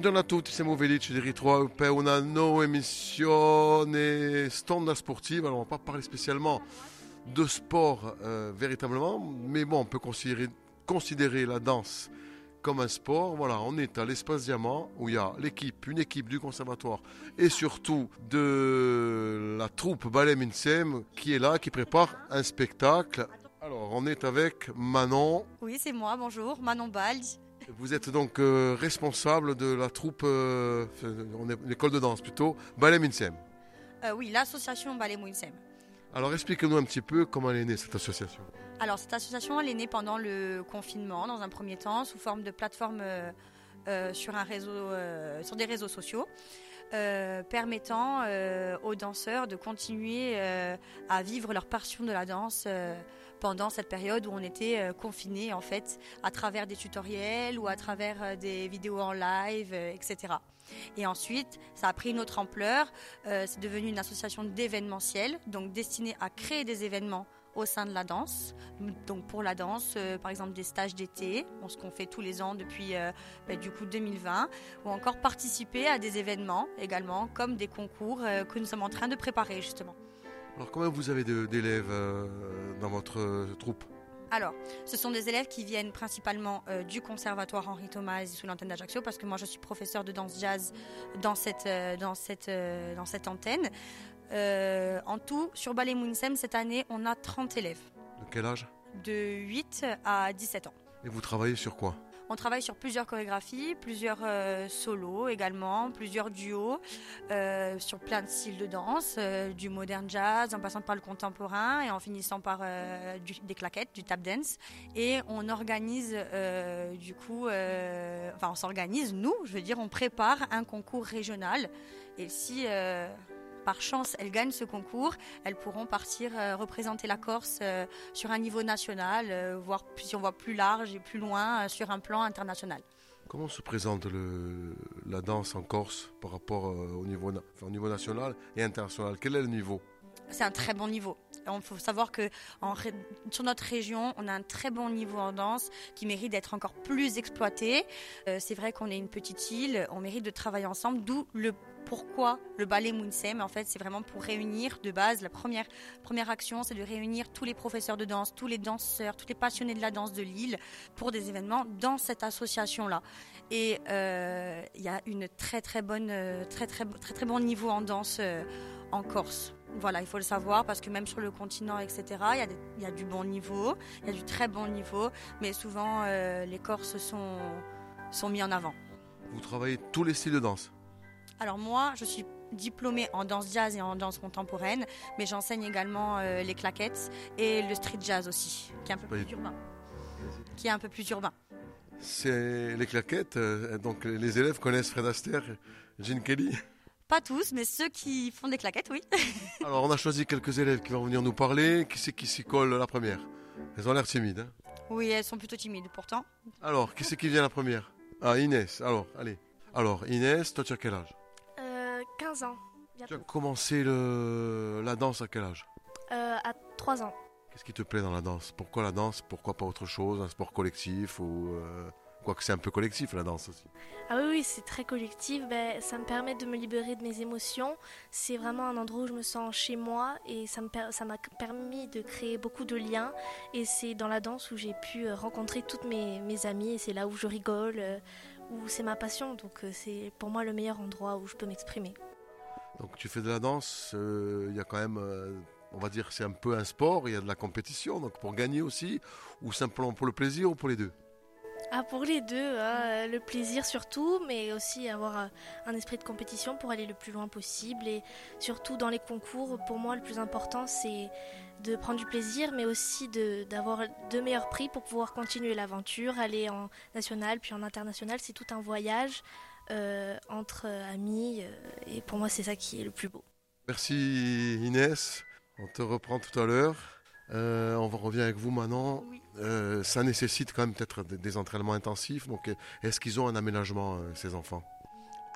Buongiorno a tutti, siamo felici di ritrovare per una nuova emissione Stonda Sportive. Alors on va pas parler spécialement de sport euh, véritablement, mais bon, on peut considérer, considérer la danse comme un sport. Voilà, on est à l'espace Diamant où il y a l'équipe, une équipe du conservatoire et surtout de la troupe Ballet Minsem qui est là, qui prépare un spectacle. Alors, on est avec Manon. Oui, c'est moi, bonjour, Manon Baldi. Vous êtes donc euh, responsable de la troupe, euh, l'école de danse plutôt, Ballet Minsem. Euh, oui, l'association Ballet Mouinsem. Alors expliquez-nous un petit peu comment elle est née cette association. Alors, cette association, elle est née pendant le confinement, dans un premier temps, sous forme de plateforme sur, un réseau, sur des réseaux sociaux, euh, permettant euh, aux danseurs de continuer euh, à vivre leur passion de la danse pendant cette période où on était euh, confinés, en fait, à travers des tutoriels ou à travers euh, des vidéos en live, euh, etc. Et ensuite, ça a pris une autre ampleur. C'est devenu une association d'événementiel, donc destinée à créer des événements au sein de la danse. Donc pour la danse, par exemple des stages d'été, ce qu'on fait tous les ans depuis ben, du coup 2020, ou encore participer à des événements également, comme des concours que nous sommes en train de préparer justement. Alors combien vous avez d'élèves euh, dans votre euh, troupe? Alors, ce sont des élèves qui viennent principalement euh, du conservatoire Henri Thomas sous l'antenne d'Ajaccio, parce que moi je suis professeur de danse jazz dans cette, euh, dans cette, euh, dans cette antenne. En tout, sur Ballet Moonsem, cette année, on a 30 élèves, De quel âge? De 8 à 17 ans. Et vous travaillez sur quoi? On travaille sur plusieurs chorégraphies, plusieurs euh, solos également, plusieurs duos, euh, sur plein de styles de danse, euh, du modern jazz, en passant par le contemporain et en finissant par des claquettes, du tap dance. Et on organise du coup, enfin on s'organise, nous, je veux dire, on prépare un concours régional. Et si par chance elles gagnent ce concours, elles pourront partir euh, représenter la Corse euh, sur un niveau national, euh, voire plus- si on voit plus large et plus loin sur un plan international. Comment se présente le, la danse en Corse par rapport au, niveau, na- enfin, au niveau national et international? Quel est le niveau? C'est un très bon niveau. Il faut savoir que en sur notre région, on a un très bon niveau en danse qui mérite d'être encore plus exploité. Euh, c'est vrai qu'on est une petite île, on mérite de travailler ensemble, d'où le pourquoi le ballet Moonsem. En fait, c'est vraiment pour réunir de base. La première, première action, c'est de réunir tous les professeurs de danse, tous les danseurs, tous les passionnés de la danse de l'île pour des événements dans cette association-là. Et euh, il y a une très très bonne, euh, très très très très bon niveau en danse euh, en Corse. Voilà, il faut le savoir parce que même sur le continent, etc., il y, a du bon niveau, il y a du très bon niveau, mais souvent les Corses sont, sont mis en avant. Vous travaillez tous les styles de danse Alors moi, je suis diplômée en danse jazz et en danse contemporaine, mais j'enseigne également euh, les claquettes et le street jazz aussi, qui est un peu plus urbain. Qui est un peu plus urbain. C'est les claquettes, euh, donc les élèves connaissent Fred Astaire, Gene Kelly. Pas tous, mais ceux qui font des claquettes, oui. Alors on a choisi quelques élèves qui vont venir nous parler. Qui c'est qui s'y colle la première? Elles ont l'air timides. hein Oui, elles sont plutôt timides pourtant. Alors, qui c'est qui vient la première? Ah, Inès. Alors, allez. Alors, Inès, toi tu as quel âge? 15 ans, Tu as bientôt. commencé le... la danse à quel âge? Euh, à 3 ans. Qu'est-ce qui te plaît dans la danse? Pourquoi la danse? Pourquoi pas autre chose? Un sport collectif ou euh, Quoique c'est un peu collectif la danse aussi. Ah oui, oui, c'est très collectif. Ben, ça me permet de me libérer de mes émotions. C'est vraiment un endroit où je me sens chez moi et ça me per- ça m'a permis de créer beaucoup de liens. Et c'est dans la danse où j'ai pu euh, rencontrer toutes mes, mes amies et c'est là où je rigole, euh, où c'est ma passion. Donc c'est pour moi le meilleur endroit où je peux m'exprimer. Donc tu fais de la danse, euh, il y a quand même, euh, on va dire, c'est un peu un sport, il y a de la compétition, donc pour gagner aussi, ou simplement pour le plaisir ou pour les deux? Ah, pour les deux, hein, le plaisir surtout, mais aussi avoir euh, un esprit de compétition pour aller le plus loin possible. Et surtout dans les concours, pour moi, le plus important, c'est de prendre du plaisir, mais aussi d'avoir de meilleurs prix pour pouvoir continuer l'aventure, aller en national, puis en international. C'est tout un voyage entre euh, amis, euh, et pour moi, c'est ça qui est le plus beau. Merci Inès, on te reprend tout à l'heure. Euh, on va revient avec vous maintenant. Oui. Euh, ça nécessite quand même peut-être des, entraînements intensifs. Donc, est-ce qu'ils ont un aménagement, euh, ces enfants,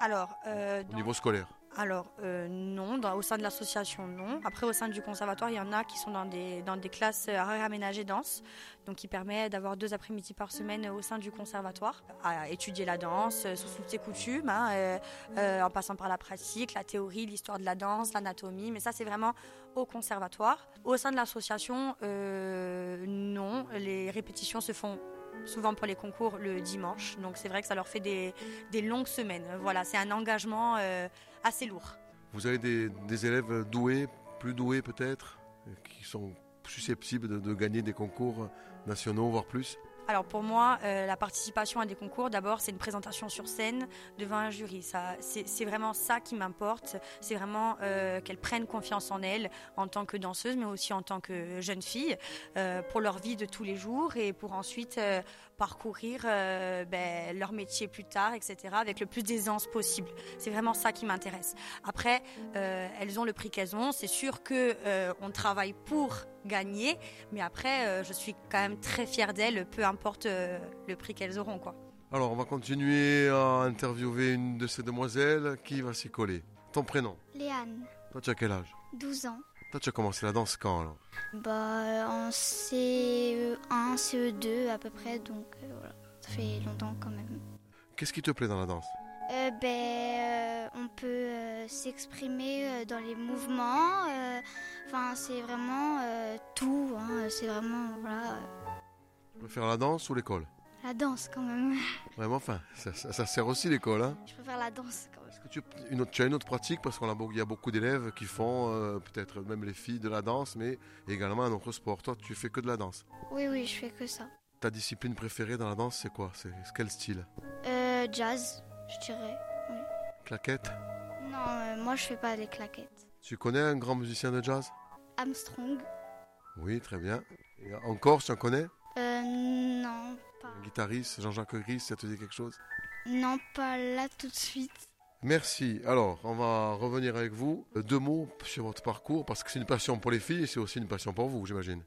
Alors, euh, au dans- niveau scolaire Alors euh, non, au sein de l'association non. Après au sein du conservatoire, il y en a qui sont dans des, dans des classes euh, horaires aménagées danse, donc qui permet d'avoir deux après-midi par semaine au sein du conservatoire, à étudier la danse euh, sous toutes ses coutumes, hein, euh, euh, en passant par la pratique, la théorie, l'histoire de la danse, l'anatomie, mais ça c'est vraiment au conservatoire. Au sein de l'association, euh, non, les répétitions se font souvent pour les concours le dimanche, donc c'est vrai que ça leur fait des, des longues semaines. Voilà, c'est un engagement euh, assez lourd. Vous avez des, des élèves doués, plus doués peut-être, qui sont susceptibles de, de gagner des concours nationaux, voire plus Alors pour moi, euh, la participation à des concours, d'abord, c'est une présentation sur scène devant un jury. Ça, c'est c'est vraiment ça qui m'importe. C'est vraiment euh, qu'elles prennent confiance en elles en tant que danseuse, mais aussi en tant que jeune fille, euh, pour leur vie de tous les jours et pour ensuite euh, parcourir euh, ben, leur métier plus tard, etc., avec le plus d'aisance possible. C'est vraiment ça qui m'intéresse. Après, euh, elles ont le prix qu'elles ont. C'est sûr que euh, on travaille pour gagner, mais après, euh, je suis quand même très fière d'elles, peu importe euh, le prix qu'elles auront, quoi. Alors, on va continuer à interviewer une de ces demoiselles qui va s'y coller? Ton prénom? Léane, Toi, tu as quel âge? 12 ans. Toi, tu as commencé la danse quand alors Bah, en CE1, CE2 à peu près, donc euh, voilà, ça fait longtemps quand même. Qu'est-ce qui te plaît dans la danse? Euh, ben, euh, on peut euh, s'exprimer dans les mouvements. Enfin, c'est vraiment tout. hein, c'est vraiment voilà, préfères la danse ou l'école? La danse quand même. Vraiment, enfin, ça, ça- ça sert aussi l'école. Hein Je préfère la danse quand même. Est-ce que tu, une autre, tu as une autre pratique? Parce qu'il y a beaucoup d'élèves qui font, euh, peut-être même les filles, de la danse, mais également un autre sport. Toi, tu fais que de la danse? Oui, oui, je fais que ça. Ta discipline préférée dans la danse, c'est quoi? C'est quel style? Euh, jazz, je dirais. Claquette Non, euh, moi je fais pas les claquettes. Tu connais un grand musicien de jazz? Armstrong Oui, très bien. Et en Corse, tu en connais? Euh, guitariste, Jean-Jacques Gris, ça te dit quelque chose? Non, pas là tout de suite. Merci. Alors, on va revenir avec vous. Deux mots sur votre parcours, parce que c'est une passion pour les filles et c'est aussi une passion pour vous, j'imagine.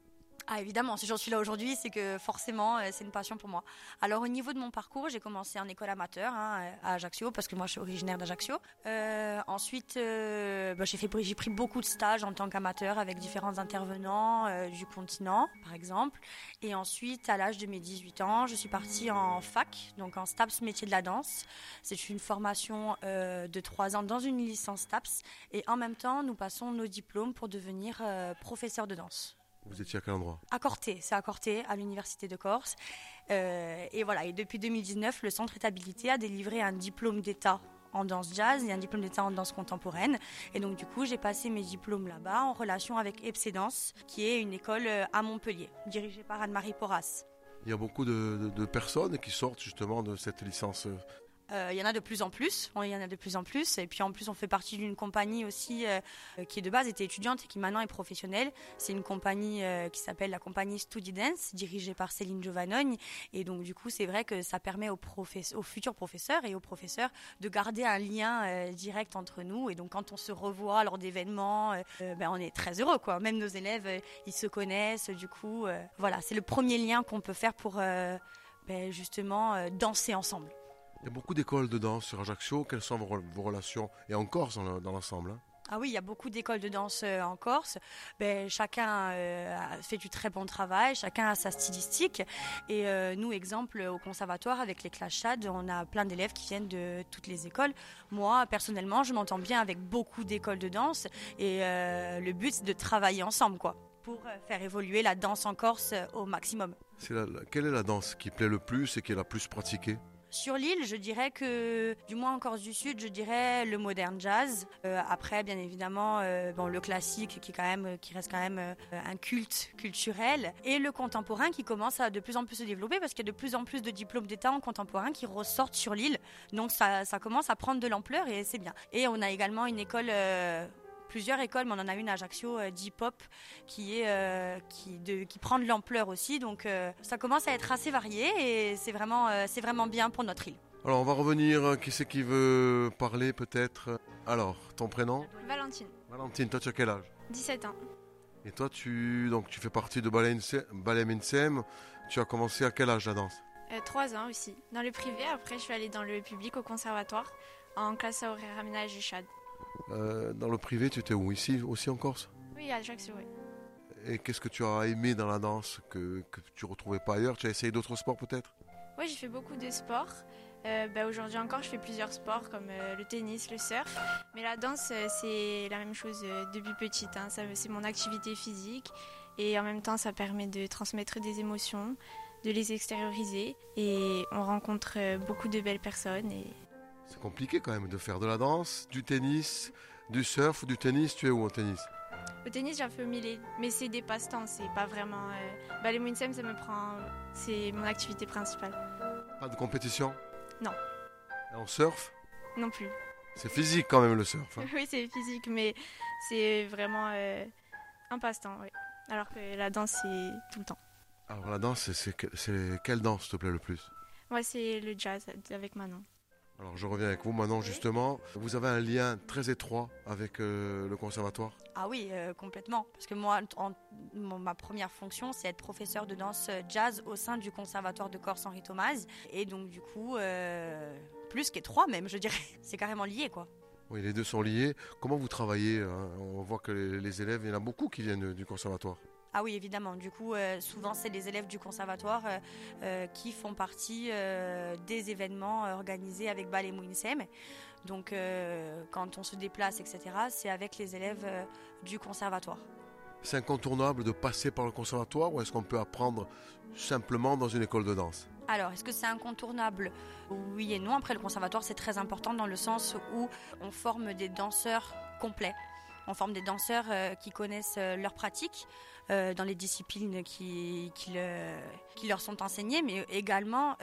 Ah évidemment, si j'en suis là aujourd'hui, c'est que forcément, euh, c'est une passion pour moi. Alors au niveau de mon parcours, j'ai commencé en école amateur hein, à Ajaccio, parce que moi je suis originaire d'Ajaccio. Euh, ensuite, euh, bah, j'ai pris beaucoup de stages en tant qu'amateur avec différents intervenants du continent, par exemple. Et ensuite, à l'âge de mes 18 ans, je suis partie en fac, donc en STAPS métier de la danse. C'est une formation de trois ans dans une licence STAPS. Et en même temps, nous passons nos diplômes pour devenir professeur de danse Vous étiez à quel endroit? À Corté, c'est à Corté, à l'Université de Corse. Euh, et voilà, et depuis 2019, le Centre Étabilité a délivré un diplôme d'État en danse jazz et un diplôme d'État en danse contemporaine. Et donc du coup, j'ai passé mes diplômes là-bas en relation avec Epsédance, qui est une école euh, à Montpellier, dirigée par Anne-Marie Porras. Il y a beaucoup de, de- de personnes qui sortent justement de cette licence. Euh, Il y en a de plus en plus, il y en a de plus en plus. Et puis en plus, on fait partie d'une compagnie aussi euh, qui de base était étudiante et qui maintenant est professionnelle. C'est une compagnie euh, qui s'appelle la compagnie Studi Dance, dirigée par Céline Giovanogne. Et donc du coup, c'est vrai que ça permet aux, futurs professeurs et aux professeurs de garder un lien direct entre nous. Et donc quand on se revoit lors d'événements, ben, on est très heureux. Même nos élèves, ils se connaissent. Du coup, voilà, c'est le premier lien qu'on peut faire pour ben, justement danser ensemble. Il y a beaucoup d'écoles de danse sur Ajaccio. Quelles sont vos, vos relations Et en Corse dans le- dans l'ensemble hein? Ah oui, il y a beaucoup d'écoles de danse euh, en Corse. Ben, chacun euh, fait du très bon travail, chacun a sa stylistique. Et euh, nous, exemple, au conservatoire, avec les Clash Chad, on a plein d'élèves qui viennent de toutes les écoles. Moi, personnellement, je m'entends bien avec beaucoup d'écoles de danse. Et euh, le but, c'est de travailler ensemble, quoi, pour faire évoluer la danse en Corse au maximum. La- quelle est la danse qui plaît le plus et qui est la plus pratiquée? Sur l'île, je dirais que, du moins en Corse du Sud, je dirais le modern jazz. Euh, après, bien évidemment, euh, bon, le classique qui reste quand même euh, un culte culturel. Et le contemporain qui commence à de plus en plus se développer parce qu'il y a de plus en plus de diplômes d'État en contemporain qui ressortent sur l'île. Donc ça, ça commence à prendre de l'ampleur et c'est bien. Et on a également une école... euh, Plusieurs écoles, mais on en a une à Ajaccio euh, d'hip-hop qui, est, euh, qui, de, qui prend de l'ampleur aussi. Donc euh, ça commence à être assez varié et c'est vraiment, euh, c'est vraiment bien pour notre île. Alors, on va revenir. Qui c'est qui veut parler peut-être? Alors, ton prénom? Valentine, Valentine, toi, tu as quel âge? 17 ans. Et toi, tu, donc, tu fais partie de Ballet Minsem. Tu as commencé à quel âge la danse? 3 ans aussi. Dans le privé, après, je suis allée dans le public au conservatoire en classe à horaire aménagé CHAD. Euh, dans le privé, tu étais où? Ici aussi en Corse? Oui, à Ajaccio, oui. Et qu'est-ce que tu as aimé dans la danse que, que tu retrouvais pas ailleurs? Tu as essayé d'autres sports peut-être? Oui, j'ai fait beaucoup de sports. Euh, bah, Aujourd'hui encore, je fais plusieurs sports comme euh, le tennis, le surf. Mais la danse, euh, c'est la même chose depuis petite. hein. C'est mon activité physique. Et en même temps, ça permet de transmettre des émotions, de les extérioriser. Et on rencontre beaucoup de belles personnes. Et C'est compliqué quand même de faire de la danse, du tennis, du surf ou du tennis. Tu es où en tennis? Au tennis, j'ai un peu mêlé, mais c'est des passe-temps, c'est pas vraiment. Euh... Bah, les Winsem, ça me prend. C'est mon activité principale. Pas de compétition? Non. Et en surf? Non plus. C'est physique quand même le surf. hein. Oui, c'est physique, mais c'est vraiment euh, un passe-temps, oui. Alors que la danse, c'est tout le temps. Alors la danse, c'est quelle danse te plaît le plus? Moi, c'est le jazz avec Manon. Alors je reviens avec vous Manon justement. Vous avez un lien très étroit avec euh, le conservatoire? Ah oui, euh, complètement. Parce que moi, en- mon- ma première fonction, c'est être professeur de danse euh, jazz au sein du Conservatoire de Corse Henri Thomas. Et donc, du coup, euh, plus qu'étroit même, je dirais. C'est carrément lié, quoi. Oui, les deux sont liés. Comment vous travaillez hein? On voit que les, élèves, il y en a beaucoup qui viennent du conservatoire. Ah oui, évidemment. Du coup, euh, souvent, c'est les élèves du conservatoire euh, euh, qui font partie euh, des événements organisés avec Ballet Mouinsem. Donc, quand on se déplace, etc., c'est avec les élèves du conservatoire. C'est incontournable de passer par le conservatoire ou est-ce qu'on peut apprendre simplement dans une école de danse? Alors, est-ce que c'est incontournable? Oui et non. Après, le conservatoire, c'est très important dans le sens où on forme des danseurs complets. On forme des danseurs euh, qui connaissent euh, leur pratique euh, dans les disciplines qui, qui, le- qui leur sont enseignées, mais également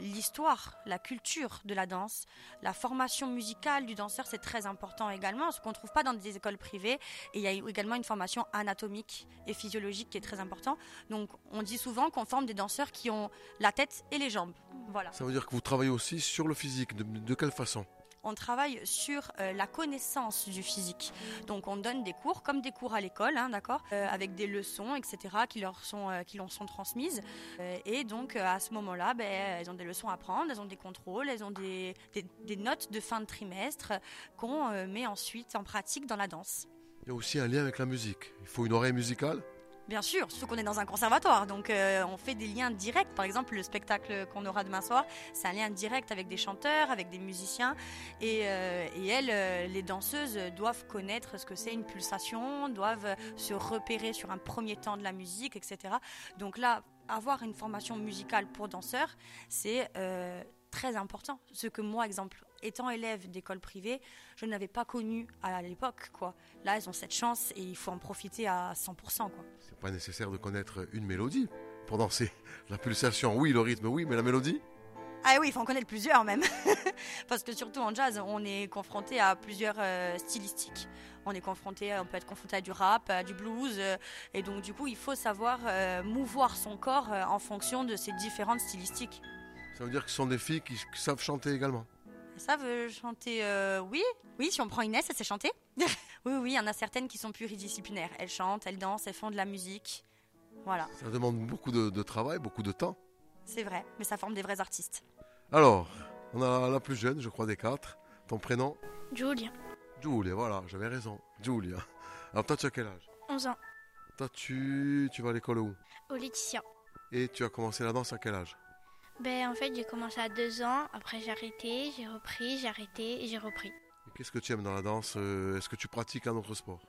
l'histoire, la culture de la danse, la formation musicale du danseur, c'est très important également, ce qu'on ne trouve pas dans des écoles privées. Et il y a également une formation anatomique et physiologique qui est très important. Donc, on dit souvent qu'on forme des danseurs qui ont la tête et les jambes. Voilà. Ça veut dire que vous travaillez aussi sur le physique. De quelle façon? On travaille sur euh, la connaissance du physique. Donc, on donne des cours, comme des cours à l'école, hein, d'accord, Euh, avec des leçons, etc., qui leur sont, euh, qui leur sont transmises. Et donc, à ce moment-là, ben, elles ont des leçons à prendre, elles ont des contrôles, elles ont des, des- des notes de fin de trimestre qu'on met ensuite en pratique dans la danse. Il y a aussi un lien avec la musique. Il faut une oreille musicale. Bien sûr, surtout qu'on est dans un conservatoire, donc euh, on fait des liens directs. Par exemple, le spectacle qu'on aura demain soir, c'est un lien direct avec des chanteurs, avec des musiciens. Et, euh, elles, euh, les danseuses, doivent connaître ce que c'est une pulsation, doivent se repérer sur un premier temps de la musique, etc. Donc là, avoir une formation musicale pour danseurs, c'est très important. Ce que moi, exemple, étant élève d'école privée, je n'avais pas connu à l'époque. quoi. Là, elles ont cette chance et il faut en profiter à 100%. Quoi. C'est pas nécessaire de connaître une mélodie pour danser. La pulsation, oui, le rythme, oui, mais la mélodie? Ah oui, il faut en connaître plusieurs même. Parce que surtout en jazz, on est confronté à plusieurs euh, stylistiques. On est confronté, on peut être confronté à du rap, à du blues, euh, et donc du coup, il faut savoir euh, mouvoir son corps en fonction de ces différentes stylistiques. Ça veut dire que ce sont des filles qui, qui savent chanter également. Ça veut chanter, euh, oui, oui. Si on prend Inès, elle sait chanter. oui, oui, oui, il y en a certaines qui sont pluridisciplinaires. Elles chantent, elles dansent, elles font de la musique. Voilà, Ça demande beaucoup de, de travail, beaucoup de temps. c'est vrai, mais ça forme des vrais artistes. Alors, on a la plus jeune, je crois, des quatre. Ton prénom? Julia, Julia, voilà, j'avais raison. Julia. Alors toi, tu as quel âge? 11 ans. Toi, tu, tu vas à l'école où? Au Laetitia. Et tu as commencé la danse à quel âge? Ben, en fait, j'ai commencé à 2 ans, après j'ai arrêté, j'ai repris, j'ai arrêté et j'ai repris. Qu'est-ce que tu aimes dans la danse Euh, Est-ce que tu pratiques un autre sport?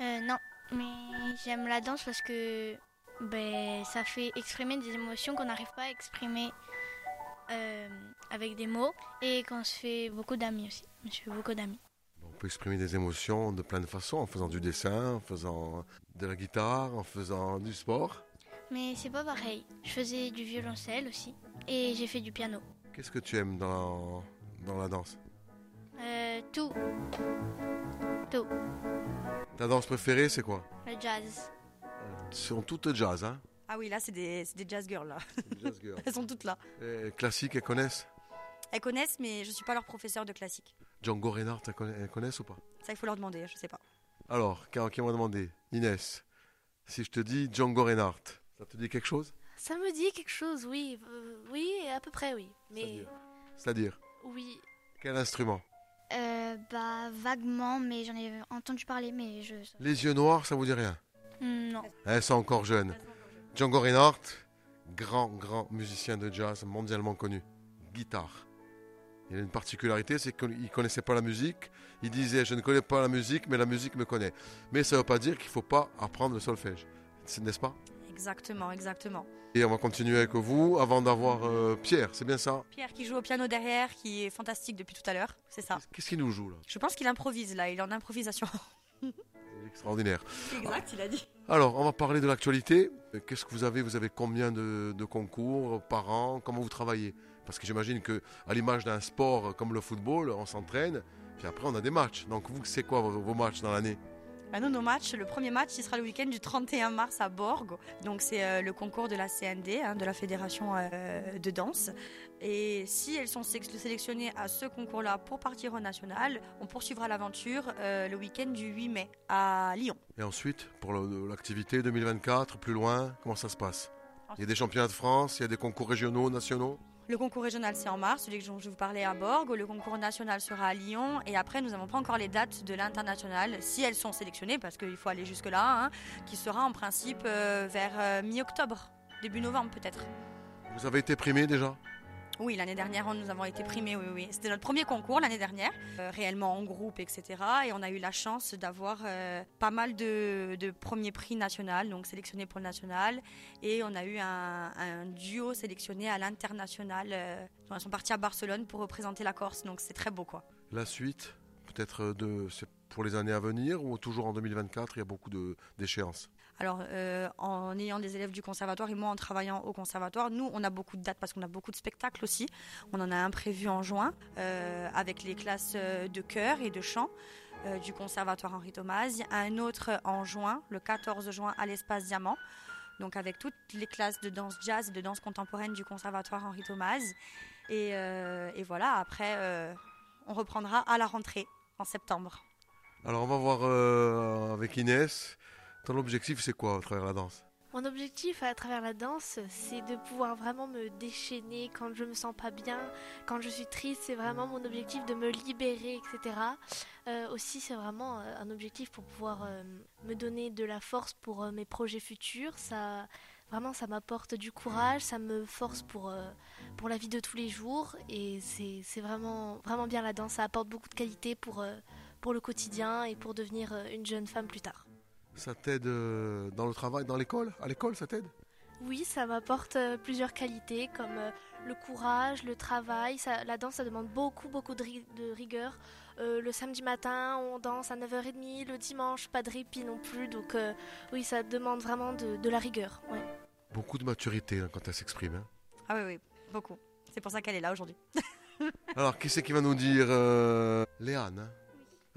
Euh, non, mais j'aime la danse parce que ben, ça fait exprimer des émotions qu'on n'arrive pas à exprimer euh, avec des mots et qu'on se fait beaucoup d'amis aussi. Je fait beaucoup d'amis. On peut exprimer des émotions de plein de façons, en faisant du dessin, en faisant de la guitare, en faisant du sport. Mais c'est pas pareil. Je faisais du violoncelle aussi et j'ai fait du piano. Qu'est-ce que tu aimes dans, dans la danse Euh, tout. Tout. Ta danse préférée, c'est quoi Le jazz. Elles sont toutes jazz, hein Ah oui, là, c'est des, c'est des jazz girls, là. Des jazz girls. Elles sont toutes là. Et classique, elles connaissent Elles connaissent, mais je suis pas leur professeur de classique. Django Reinhardt, elles elles connaissent ou pas? Ça, il faut leur demander, je sais pas. Alors, qui m'a demandé? Inès, si je te dis Django Reinhardt, ça te dit quelque chose? Ça me dit quelque chose, oui. Euh, oui, à peu près, oui. Mais C'est-à-dire? C'est-à-dire? Oui, Quel instrument? Euh, bah, vaguement, mais j'en ai entendu parler, mais je. Les yeux noirs, ça vous dit rien? Non. Elles sont encore jeunes. Django Reinhardt, grand, grand musicien de jazz mondialement connu. Guitare. Il a une particularité, c'est qu'il ne connaissait pas la musique. Il disait, je ne connais pas la musique, mais la musique me connaît. Mais ça ne veut pas dire qu'il ne faut pas apprendre le solfège. N'est-ce pas? Exactement, exactement. Et on va continuer avec vous avant d'avoir euh, Pierre, c'est bien ça? Pierre qui joue au piano derrière, qui est fantastique depuis tout à l'heure, c'est ça. Qu'est-ce qu'il nous joue là? Je pense qu'il improvise là, il est en improvisation. Extraordinaire. exact, il a dit. Alors, on va parler de l'actualité. Qu'est-ce que vous avez? Vous avez combien de, de concours par an? Comment vous travaillez? Parce que j'imagine que, à l'image d'un sport comme le football, on s'entraîne, puis après on a des matchs. Donc vous, c'est quoi vos, vos matchs dans l'année? Nous, nos matchs, le premier match, il sera le week-end du 31 mars à Borg. Donc, c'est euh, le concours de la CND, hein, de la Fédération euh, de danse. Et si elles sont sé- sélectionnées à ce concours-là pour partir au national, on poursuivra l'aventure euh, le week-end du 8 mai à Lyon. Et ensuite, pour l'activité 2024, plus loin, comment ça se passe? Il y a des championnats de France, il y a des concours régionaux, nationaux? Le concours régional, c'est en mars, celui dont je vous parlais à Borg. Le concours national sera à Lyon. Et après, nous n'avons pas encore les dates de l'international, si elles sont sélectionnées, parce qu'il faut aller jusque-là, hein, qui sera en principe euh, vers euh, mi-octobre, début novembre peut-être. Vous avez été primé déjà? Oui, l'année dernière, nous avons été primés, oui, oui. C'était notre premier concours l'année dernière, euh, réellement en groupe, etc. Et on a eu la chance d'avoir euh, pas mal de, premiers prix national, donc sélectionnés pour le national. Et on a eu un, duo sélectionné à l'international. euh, ils sont partis à Barcelone pour représenter la Corse, donc c'est très beau, quoi. La suite, peut-être de, pour les années à venir ou toujours en 2024, il y a beaucoup d'échéances? Alors, euh, en ayant des élèves du conservatoire et moi en travaillant au conservatoire, nous, on a beaucoup de dates parce qu'on a beaucoup de spectacles aussi. On en a un prévu en juin euh, avec les classes euh, de chœur et de chant du conservatoire Henri Thomas. Un autre en juin, le 14 juin, à l'espace Diamant. Donc, avec toutes les classes de danse jazz et de danse contemporaine du conservatoire Henri Thomas. Et, et voilà, après, on reprendra à la rentrée en septembre. Alors on va voir euh, avec Inès. Ton objectif c'est quoi à travers la danse? Mon objectif à travers la danse, c'est de pouvoir vraiment me déchaîner quand je me sens pas bien, quand je suis triste. C'est vraiment mon objectif de me libérer, etc. Euh, aussi, c'est vraiment euh, un objectif pour pouvoir me donner de la force pour mes projets futurs. Ça, vraiment, ça m'apporte du courage, ça me force pour, pour la vie de tous les jours. Et c'est vraiment, vraiment bien la danse. Ça apporte beaucoup de qualité pour, pour le quotidien et pour devenir euh, une jeune femme plus tard. Ça t'aide euh, dans le travail, dans l'école? À l'école ça t'aide? Oui, ça m'apporte euh, plusieurs qualités comme le courage, le travail. Ça- la danse, ça demande beaucoup, beaucoup de, ri- de rigueur. Euh, le samedi matin, on danse à 9h30. Le dimanche, pas de répit non plus. Donc euh, oui, ça demande vraiment de, de la rigueur. ouais. Beaucoup de maturité hein, quand elle s'exprime. hein. Ah oui, oui, beaucoup. C'est pour ça qu'elle est là aujourd'hui. Alors qui c'est qui va nous dire euh, Léane hein?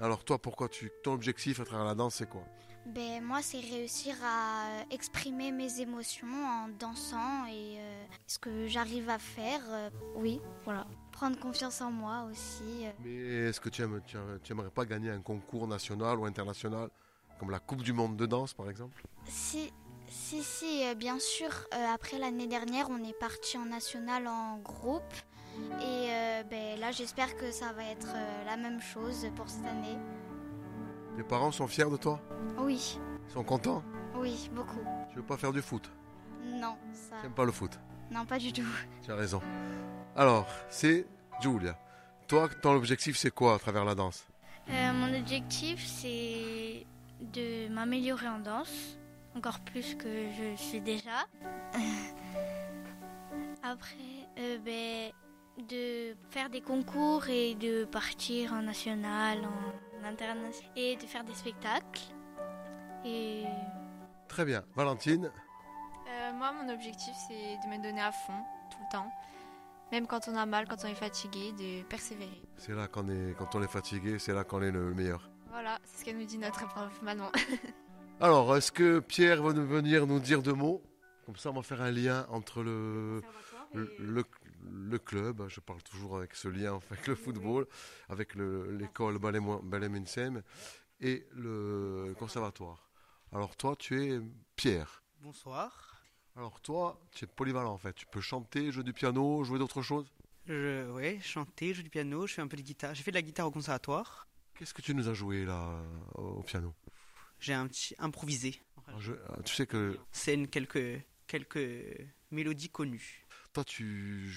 Alors toi pourquoi tu ton objectif à travers la danse c'est quoi? Ben, moi, c'est réussir à euh, exprimer mes émotions en dansant et euh, ce que j'arrive à faire. euh, oui, voilà. Prendre confiance en moi aussi. Mais est-ce que tu, aimes, tu, aimerais- tu aimerais pas gagner un concours national ou international comme la Coupe du Monde de danse par exemple? Si, si, si, bien sûr. euh, après l'année dernière, on est parti en national en groupe. Et euh, ben, là, j'espère que ça va être euh, la même chose pour cette année. Tes parents sont fiers de toi? Oui, Ils sont contents? Oui, beaucoup. Tu veux pas faire du foot? Non, ça. Tu n'aimes pas le foot? Non, pas du tout. Tu as raison. Alors, c'est Julia. Toi, ton objectif c'est quoi à travers la danse? Euh, mon objectif, c'est de m'améliorer en danse, encore plus que je suis déjà. Après, euh, ben, de faire des concours et de partir en national, en international, et de faire des spectacles. Et Très bien. Valentine? Euh, moi, mon objectif, c'est de me donner à fond, tout le temps. Même quand on a mal, quand on est fatigué, de persévérer. C'est là qu'on est, quand on est fatigué, c'est là qu'on est le meilleur. Voilà, c'est ce qu'elle nous dit notre prof Manon. Alors, est-ce que Pierre va nous- venir nous dire deux mots? Comme ça, on va faire un lien entre le, le, le- le club, je parle toujours avec ce lien avec le football, avec le- l'école Ballet Munsem et le conservatoire. Alors toi, tu es Pierre. Bonsoir. Alors toi, tu es polyvalent en fait. Tu peux chanter, jouer du piano, jouer d'autres choses? Je, ouais, chanter, jouer du piano, je fais un peu de guitare. J'ai fait de la guitare au conservatoire. Qu'est-ce que tu nous as joué là au piano? J'ai un petit improvisé. Ah, je- Tu sais que Scène quelques quelques mélodies connues. Toi, tu,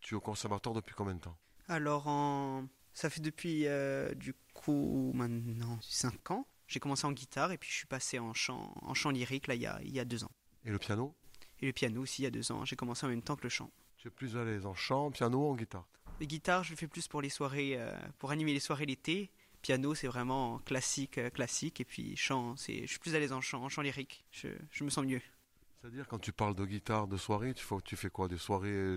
tu es au conservatoire depuis combien de temps? Alors en ça fait depuis euh, du coup maintenant 5 ans. J'ai commencé en guitare et puis je suis passé en chant en chant lyrique là il y a il y a deux ans. Et le piano? Et le piano aussi il y a deux ans. J'ai commencé en même temps que le chant. Tu es plus à l'aise en chant, piano ou en guitare? Les guitares, je le fais plus pour les soirées, euh, pour animer les soirées l'été. Piano, c'est vraiment classique, euh, classique. Et puis chant, c'est, je suis plus à l'aise en chant, en chant lyrique. Je, je me sens mieux. C'est-à-dire quand tu parles de guitare, de soirée, tu fais, tu fais quoi? Des soirées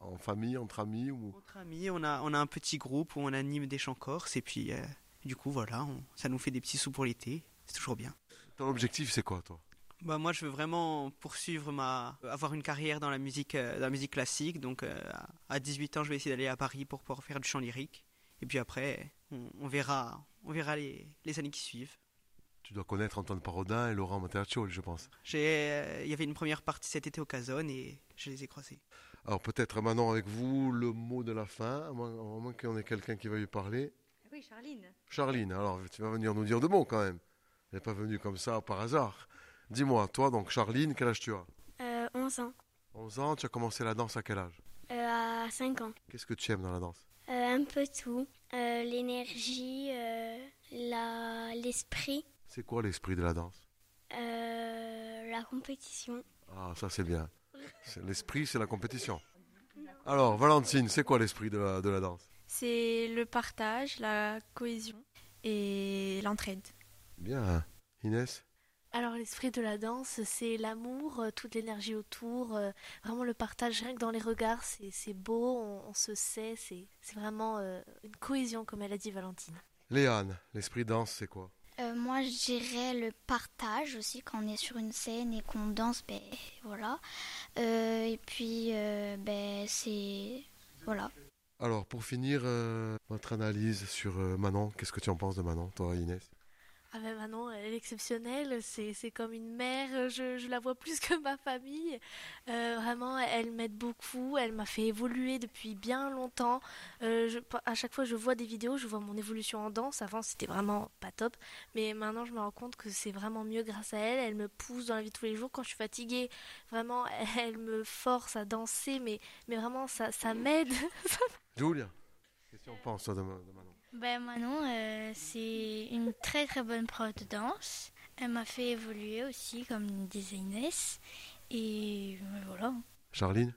en famille, entre amis ou... Entre amis, on a, on a un petit groupe où on anime des chants corses. Et puis, euh, du coup, voilà, on- ça nous fait des petits sous pour l'été. C'est toujours bien. Ton objectif, c'est quoi, toi? Bah, moi, je veux vraiment poursuivre ma, avoir une carrière dans la musique, euh, dans la musique classique. Donc, euh, à 18 ans, je vais essayer d'aller à Paris pour pouvoir faire du chant lyrique. Et puis après, on, on verra, on verra les, les années qui suivent. Tu dois connaître Antoine Parodin et Laurent Mateaccioli, je pense. J'ai, euh, il y avait une première partie cet été au Casone et je les ai croisés. Alors peut-être maintenant avec vous, le mot de la fin, à moins, à moins qu'on ait quelqu'un qui veuille parler. Oui, Charline. Charline, alors tu vas venir nous dire deux mots quand même. Elle n'est pas venue comme ça par hasard. Dis-moi, toi donc Charline, quel âge tu as? Euh, 11 ans. 11 ans, tu as commencé la danse à quel âge? Euh, à 5 ans. Qu'est-ce que tu aimes dans la danse? Euh, un peu tout. Euh, L'énergie, euh, la- l'esprit, C'est quoi l'esprit de la danse euh, la compétition. Ah, ça c'est bien. C'est- L'esprit, c'est la compétition. Alors, Valentine, c'est quoi l'esprit de la, de la danse C'est le partage, la cohésion et l'entraide. Bien. Inès Alors l'esprit de la danse, c'est l'amour, euh, toute l'énergie autour, euh, vraiment le partage, rien que dans les regards, c'est beau, on, on se sait, c'est c'est vraiment euh, une cohésion comme elle a dit Valentine. Léane, l'esprit danse, c'est quoi Euh, moi, je dirais le partage aussi quand on est sur une scène et qu'on danse, ben voilà. Euh, et puis, euh, ben c'est voilà. Alors, pour finir, votre analyse sur Manon, qu'est-ce que tu en penses de Manon, toi Inès? Ah ben Manon, elle est exceptionnelle, c'est c'est comme une mère, je, je la vois plus que ma famille. Euh, vraiment, elle m'aide beaucoup, elle m'a fait évoluer depuis bien longtemps. Euh, je- à chaque fois que je vois des vidéos, je vois mon évolution en danse. Avant, c'était vraiment pas top, mais maintenant, je me rends compte que c'est vraiment mieux grâce à elle. Elle me pousse dans la vie de tous les jours quand je suis fatiguée. Vraiment, elle me force à danser, mais, mais vraiment, ça, ça m'aide. Julia, qu'est-ce que tu en penses toi, de, de Manon Ben Manon, euh, c'est une très très bonne prof de danse. Elle m'a fait évoluer aussi, comme disait Inès. Et ben, voilà. Charline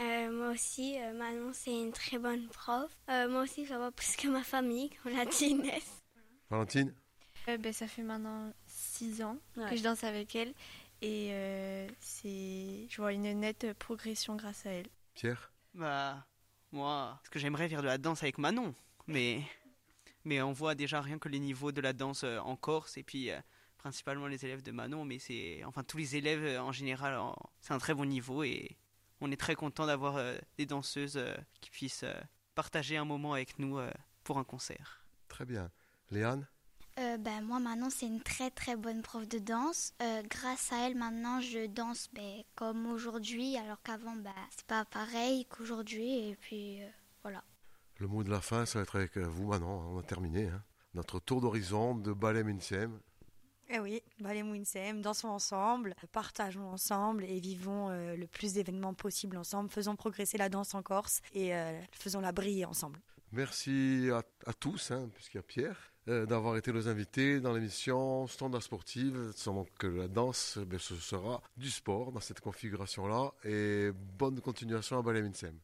Euh, moi aussi, euh, Manon, c'est une très bonne prof. Euh, moi aussi, ça va plus que ma famille, comme l'a dit Inès. Valentine Euh, ben, ça fait maintenant 6 ans Ouais. que je danse avec elle et euh, c'est, je vois une nette progression grâce à elle. Pierre Bah, moi, ce que j'aimerais faire de la danse avec Manon, mais, mais on voit déjà rien que les niveaux de la danse euh, en Corse et puis euh, principalement les élèves de Manon, mais c'est, enfin tous les élèves euh, en général, en- c'est un très bon niveau et on est très content d'avoir euh, des danseuses euh, qui puissent euh, partager un moment avec nous euh, pour un concert. Très bien. Léane? Euh, ben, moi, maintenant, c'est une très très bonne prof de danse. Euh, grâce à elle, maintenant, je danse ben, comme aujourd'hui, alors qu'avant, ben, c'est pas pareil qu'aujourd'hui. Et puis, euh, voilà. Le mot de la fin, ça va être avec euh, vous maintenant. On a terminé. hein. Notre tour d'horizon de ballet Minsem. Eh oui, Ballet Mouinsem, dansons ensemble, partageons ensemble et vivons euh, le plus d'événements possible ensemble. Faisons progresser la danse en Corse et euh, faisons-la briller ensemble. Merci à, à tous, hein, puisqu'il y a Pierre, euh, d'avoir été nos invités dans l'émission Standard Sportive. Sans que la danse, ben, ce sera du sport dans cette configuration-là. Et bonne continuation à Balaminsem.